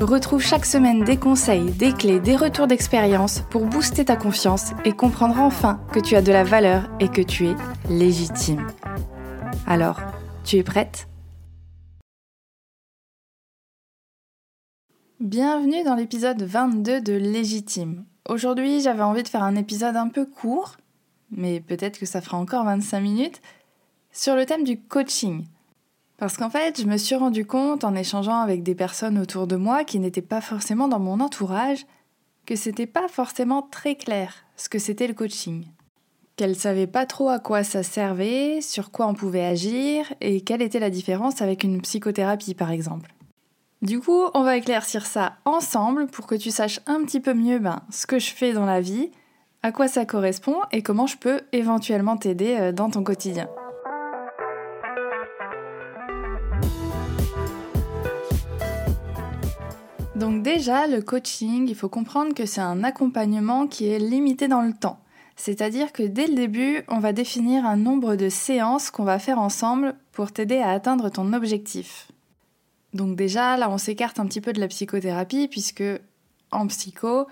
Retrouve chaque semaine des conseils, des clés, des retours d'expérience pour booster ta confiance et comprendre enfin que tu as de la valeur et que tu es légitime. Alors, tu es prête? Bienvenue dans l'épisode 22 de Légitime. Aujourd'hui, j'avais envie de faire un épisode un peu court, mais peut-être que ça fera encore 25 minutes, sur le thème du coaching. Parce qu'en fait, je me suis rendu compte en échangeant avec des personnes autour de moi qui n'étaient pas forcément dans mon entourage que c'était pas forcément très clair ce que c'était le coaching. Qu'elles savaient pas trop à quoi ça servait, sur quoi on pouvait agir et quelle était la différence avec une psychothérapie par exemple. Du coup, on va éclaircir ça ensemble pour que tu saches un petit peu mieux ben, ce que je fais dans la vie, à quoi ça correspond et comment je peux éventuellement t'aider euh, dans ton quotidien. Déjà, le coaching, il faut comprendre que c'est un accompagnement qui est limité dans le temps. C'est-à-dire que dès le début, on va définir un nombre de séances qu'on va faire ensemble pour t'aider à atteindre ton objectif. Donc déjà, là, on s'écarte un petit peu de la psychothérapie puisque en psycho,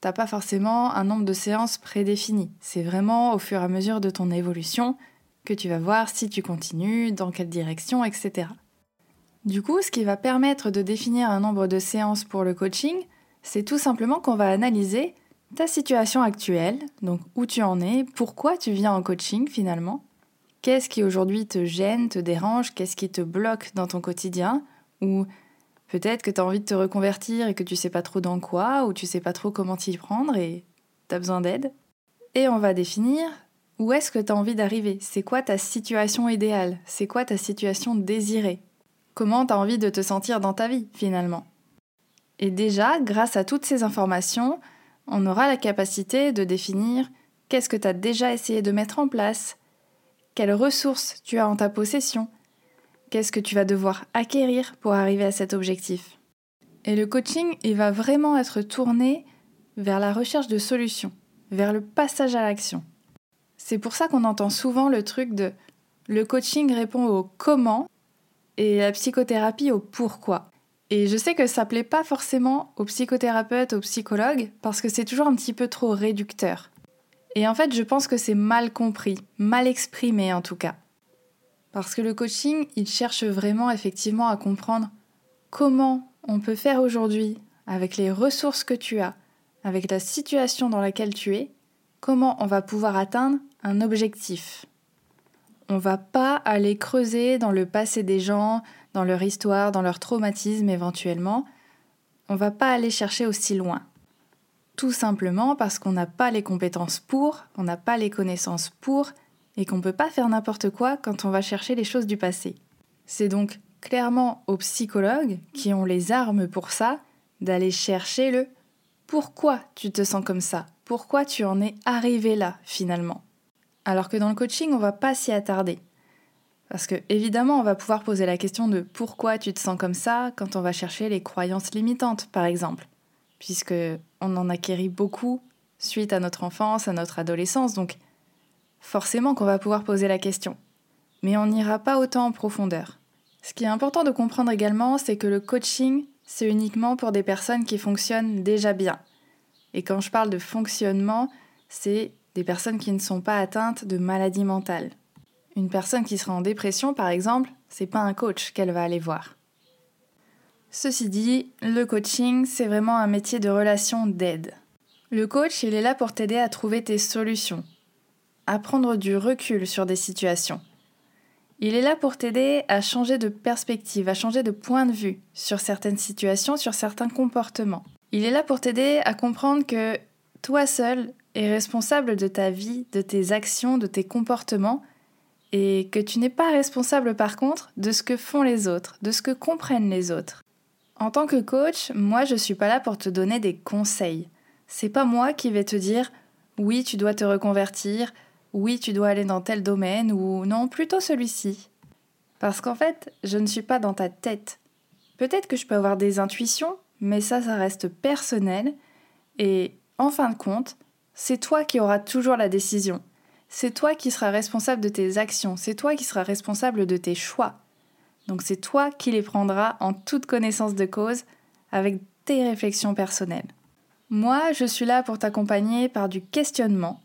t'as pas forcément un nombre de séances prédéfini. C'est vraiment au fur et à mesure de ton évolution que tu vas voir si tu continues, dans quelle direction, etc. Du coup, ce qui va permettre de définir un nombre de séances pour le coaching, c'est tout simplement qu'on va analyser ta situation actuelle, donc où tu en es, pourquoi tu viens en coaching finalement, qu'est-ce qui aujourd'hui te gêne, te dérange, qu'est-ce qui te bloque dans ton quotidien, ou peut-être que tu as envie de te reconvertir et que tu sais pas trop dans quoi, ou tu sais pas trop comment t'y prendre et tu as besoin d'aide. Et on va définir où est-ce que tu as envie d'arriver, c'est quoi ta situation idéale, c'est quoi ta situation désirée, comment tu as envie de te sentir dans ta vie finalement? Et déjà, grâce à toutes ces informations, on aura la capacité de définir qu'est-ce que tu as déjà essayé de mettre en place, quelles ressources tu as en ta possession, qu'est-ce que tu vas devoir acquérir pour arriver à cet objectif. Et le coaching, il va vraiment être tourné vers la recherche de solutions, vers le passage à l'action. C'est pour ça qu'on entend souvent le truc de le coaching répond au comment et la psychothérapie au pourquoi. Et je sais que ça plaît pas forcément aux psychothérapeutes, aux psychologues, parce que c'est toujours un petit peu trop réducteur. Et en fait, je pense que c'est mal compris, mal exprimé en tout cas. Parce que le coaching, il cherche vraiment effectivement à comprendre comment on peut faire aujourd'hui, avec les ressources que tu as, avec la situation dans laquelle tu es, comment on va pouvoir atteindre un objectif. On va pas aller creuser dans le passé des gens, dans leur histoire, dans leur traumatisme éventuellement. On va pas aller chercher aussi loin. Tout simplement parce qu'on n'a pas les compétences pour, on n'a pas les connaissances pour, et qu'on ne peut pas faire n'importe quoi quand on va chercher les choses du passé. C'est donc clairement aux psychologues, qui ont les armes pour ça, d'aller chercher le pourquoi tu te sens comme ça, pourquoi tu en es arrivé là finalement? Alors que dans le coaching, on va pas s'y attarder. Parce que évidemment, on va pouvoir poser la question de pourquoi tu te sens comme ça quand on va chercher les croyances limitantes, par exemple, puisque on en acquérit beaucoup suite à notre enfance, à notre adolescence, donc forcément qu'on va pouvoir poser la question. Mais on n'ira pas autant en profondeur. Ce qui est important de comprendre également, c'est que le coaching, c'est uniquement pour des personnes qui fonctionnent déjà bien. Et quand je parle de fonctionnement, c'est des personnes qui ne sont pas atteintes de maladies mentales. Une personne qui sera en dépression, par exemple, c'est pas un coach qu'elle va aller voir. Ceci dit, le coaching, c'est vraiment un métier de relation d'aide. Le coach, il est là pour t'aider à trouver tes solutions, à prendre du recul sur des situations. Il est là pour t'aider à changer de perspective, à changer de point de vue sur certaines situations, sur certains comportements. Il est là pour t'aider à comprendre que toi seul es responsable de ta vie, de tes actions, de tes comportements, et que tu n'es pas responsable par contre de ce que font les autres, de ce que comprennent les autres. En tant que coach, moi je suis pas là pour te donner des conseils. C'est pas moi qui vais te dire oui, tu dois te reconvertir, oui, tu dois aller dans tel domaine, ou non, plutôt celui-ci. Parce qu'en fait, je ne suis pas dans ta tête. Peut-être que je peux avoir des intuitions, mais ça, ça reste personnel. Et en fin de compte, c'est toi qui auras toujours la décision. C'est toi qui seras responsable de tes actions, c'est toi qui seras responsable de tes choix. Donc c'est toi qui les prendras en toute connaissance de cause avec tes réflexions personnelles. Moi, je suis là pour t'accompagner par du questionnement,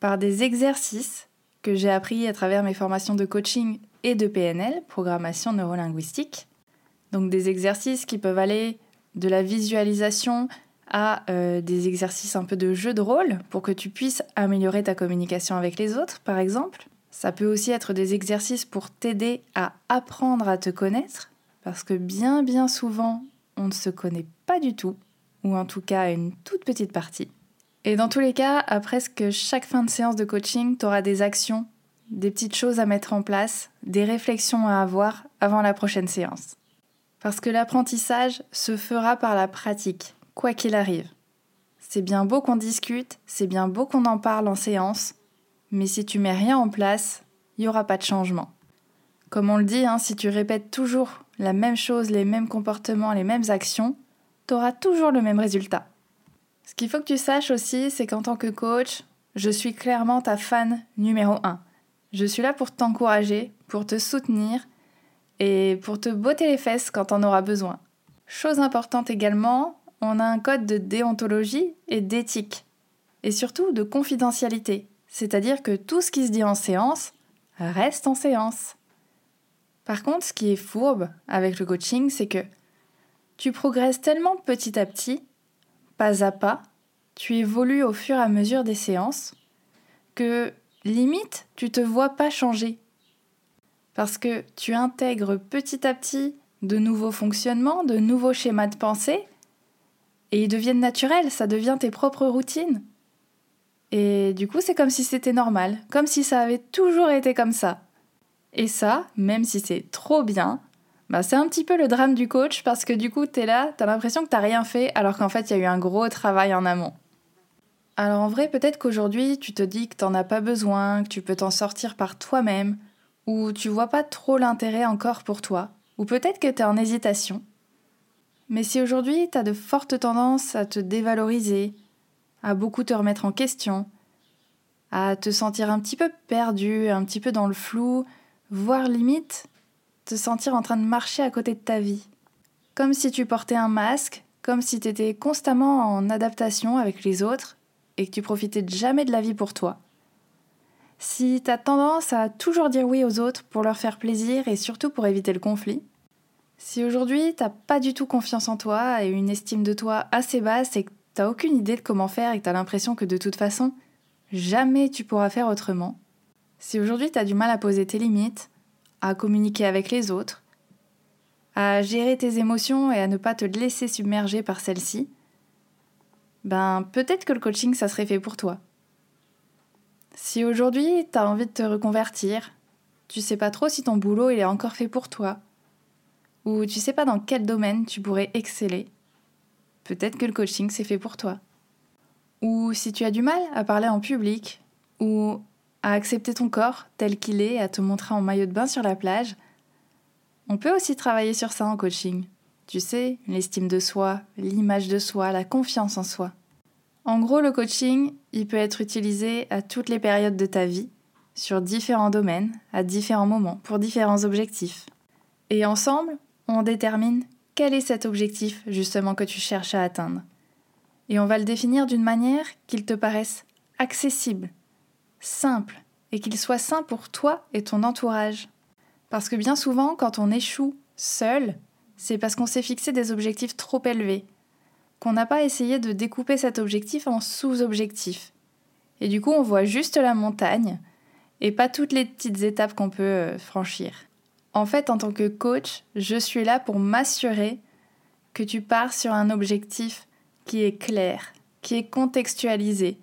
par des exercices que j'ai appris à travers mes formations de coaching et de PNL, programmation neurolinguistique. Donc des exercices qui peuvent aller de la visualisation à euh, des exercices un peu de jeu de rôle pour que tu puisses améliorer ta communication avec les autres, par exemple. Ça peut aussi être des exercices pour t'aider à apprendre à te connaître, parce que bien bien souvent, on ne se connaît pas du tout, ou en tout cas une toute petite partie. Et dans tous les cas, à presque chaque fin de séance de coaching, tu auras des actions, des petites choses à mettre en place, des réflexions à avoir avant la prochaine séance. Parce que l'apprentissage se fera par la pratique, quoi qu'il arrive. C'est bien beau qu'on discute, c'est bien beau qu'on en parle en séance, mais si tu mets rien en place, il n'y aura pas de changement. Comme on le dit, hein, si tu répètes toujours la même chose, les mêmes comportements, les mêmes actions, tu auras toujours le même résultat. Ce qu'il faut que tu saches aussi, c'est qu'en tant que coach, je suis clairement ta fan numéro 1. Je suis là pour t'encourager, pour te soutenir et pour te botter les fesses quand on aura besoin. Chose importante également, on a un code de déontologie et d'éthique, et surtout de confidentialité. C'est-à-dire que tout ce qui se dit en séance reste en séance. Par contre, ce qui est fourbe avec le coaching, c'est que tu progresses tellement petit à petit, pas à pas, tu évolues au fur et à mesure des séances, que limite, tu te vois pas changer. Parce que tu intègres petit à petit de nouveaux fonctionnements, de nouveaux schémas de pensée, et ils deviennent naturels, ça devient tes propres routines. Et du coup, c'est comme si c'était normal, comme si ça avait toujours été comme ça. Et ça, même si c'est trop bien, bah c'est un petit peu le drame du coach parce que du coup, t'es là, t'as l'impression que t'as rien fait alors qu'en fait, il y a eu un gros travail en amont. Alors en vrai, peut-être qu'aujourd'hui, tu te dis que t'en as pas besoin, que tu peux t'en sortir par toi-même, ou tu vois pas trop l'intérêt encore pour toi, ou peut-être que t'es en hésitation. Mais si aujourd'hui, t'as de fortes tendances à te dévaloriser, à beaucoup te remettre en question, à te sentir un petit peu perdu, un petit peu dans le flou, voire limite te sentir en train de marcher à côté de ta vie. Comme si tu portais un masque, comme si tu étais constamment en adaptation avec les autres et que tu profitais jamais de la vie pour toi. Si tu as tendance à toujours dire oui aux autres pour leur faire plaisir et surtout pour éviter le conflit, si aujourd'hui t'as pas du tout confiance en toi et une estime de toi assez basse et que t'as aucune idée de comment faire et que t'as l'impression que de toute façon, jamais tu pourras faire autrement, si aujourd'hui t'as du mal à poser tes limites, à communiquer avec les autres, à gérer tes émotions et à ne pas te laisser submerger par celles-ci, ben peut-être que le coaching ça serait fait pour toi. Si aujourd'hui t'as envie de te reconvertir, tu sais pas trop si ton boulot il est encore fait pour toi, ou tu sais pas dans quel domaine tu pourrais exceller, peut-être que le coaching c'est fait pour toi. Ou si tu as du mal à parler en public, ou à accepter ton corps tel qu'il est, à te montrer en maillot de bain sur la plage, on peut aussi travailler sur ça en coaching. Tu sais, l'estime de soi, l'image de soi, la confiance en soi. En gros, le coaching, il peut être utilisé à toutes les périodes de ta vie, sur différents domaines, à différents moments, pour différents objectifs. Et ensemble, on détermine quel est cet objectif justement que tu cherches à atteindre. Et on va le définir d'une manière qu'il te paraisse accessible, simple et qu'il soit sain pour toi et ton entourage. Parce que bien souvent, quand on échoue seul, c'est parce qu'on s'est fixé des objectifs trop élevés, qu'on n'a pas essayé de découper cet objectif en sous-objectifs. Et du coup, on voit juste la montagne et pas toutes les petites étapes qu'on peut euh, franchir. En fait, en tant que coach, je suis là pour m'assurer que tu pars sur un objectif qui est clair, qui est contextualisé,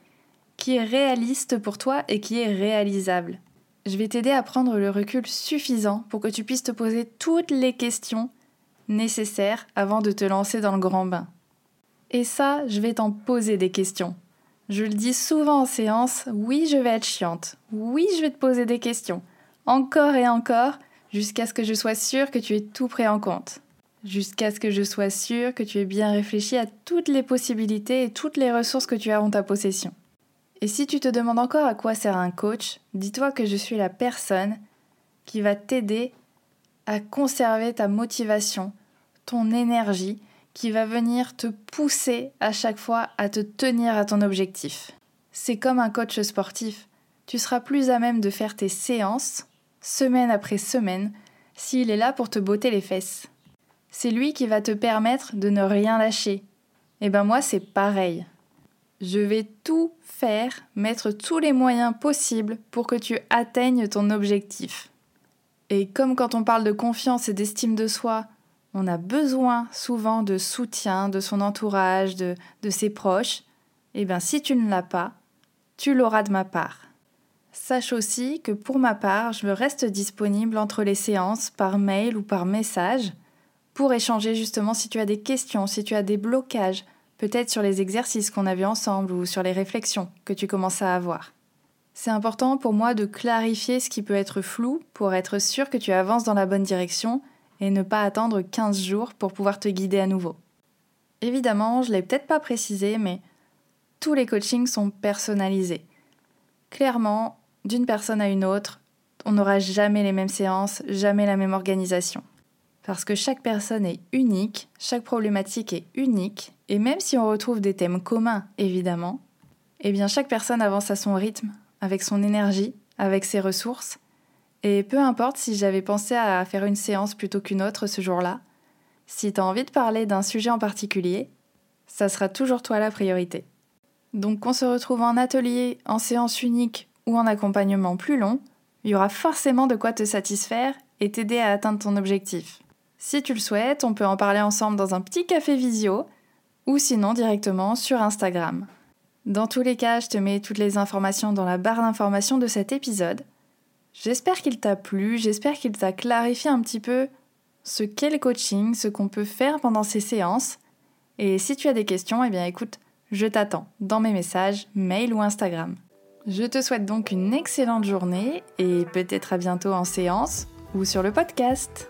qui est réaliste pour toi et qui est réalisable. Je vais t'aider à prendre le recul suffisant pour que tu puisses te poser toutes les questions nécessaires avant de te lancer dans le grand bain. Et ça, je vais t'en poser des questions. Je le dis souvent en séance, oui, je vais être chiante. Oui, je vais te poser des questions. Encore et encore, jusqu'à ce que je sois sûre que tu aies tout pris en compte. Jusqu'à ce que je sois sûre que tu aies bien réfléchi à toutes les possibilités et toutes les ressources que tu as en ta possession. Et si tu te demandes encore à quoi sert un coach, dis-toi que je suis la personne qui va t'aider à conserver ta motivation, ton énergie, qui va venir te pousser à chaque fois à te tenir à ton objectif. C'est comme un coach sportif. Tu seras plus à même de faire tes séances, semaine après semaine, s'il est là pour te botter les fesses. C'est lui qui va te permettre de ne rien lâcher. Et eh ben moi c'est pareil. Je vais tout faire, mettre tous les moyens possibles pour que tu atteignes ton objectif. Et comme quand on parle de confiance et d'estime de soi, on a besoin souvent de soutien de son entourage, de, de ses proches, eh bien si tu ne l'as pas, tu l'auras de ma part. Sache aussi que pour ma part, je reste disponible entre les séances par mail ou par message pour échanger justement si tu as des questions, si tu as des blocages, peut-être sur les exercices qu'on a vus ensemble ou sur les réflexions que tu commences à avoir. C'est important pour moi de clarifier ce qui peut être flou pour être sûr que tu avances dans la bonne direction et ne pas attendre 15 jours pour pouvoir te guider à nouveau. Évidemment, je ne l'ai peut-être pas précisé, mais tous les coachings sont personnalisés. Clairement, d'une personne à une autre, on n'aura jamais les mêmes séances, jamais la même organisation. Parce que chaque personne est unique, chaque problématique est unique, et même si on retrouve des thèmes communs, évidemment, eh bien chaque personne avance à son rythme, avec son énergie, avec ses ressources. Et peu importe si j'avais pensé à faire une séance plutôt qu'une autre ce jour-là, si tu as envie de parler d'un sujet en particulier, ça sera toujours toi la priorité. Donc qu'on se retrouve en atelier, en séance unique ou en accompagnement plus long, il y aura forcément de quoi te satisfaire et t'aider à atteindre ton objectif. Si tu le souhaites, on peut en parler ensemble dans un petit café visio ou sinon directement sur Instagram. Dans tous les cas, je te mets toutes les informations dans la barre d'informations de cet épisode. J'espère qu'il t'a plu, j'espère qu'il t'a clarifié un petit peu ce qu'est le coaching, ce qu'on peut faire pendant ces séances. Et si tu as des questions, eh bien écoute, je t'attends dans mes messages, mail ou Instagram. Je te souhaite donc une excellente journée et peut-être à bientôt en séance ou sur le podcast.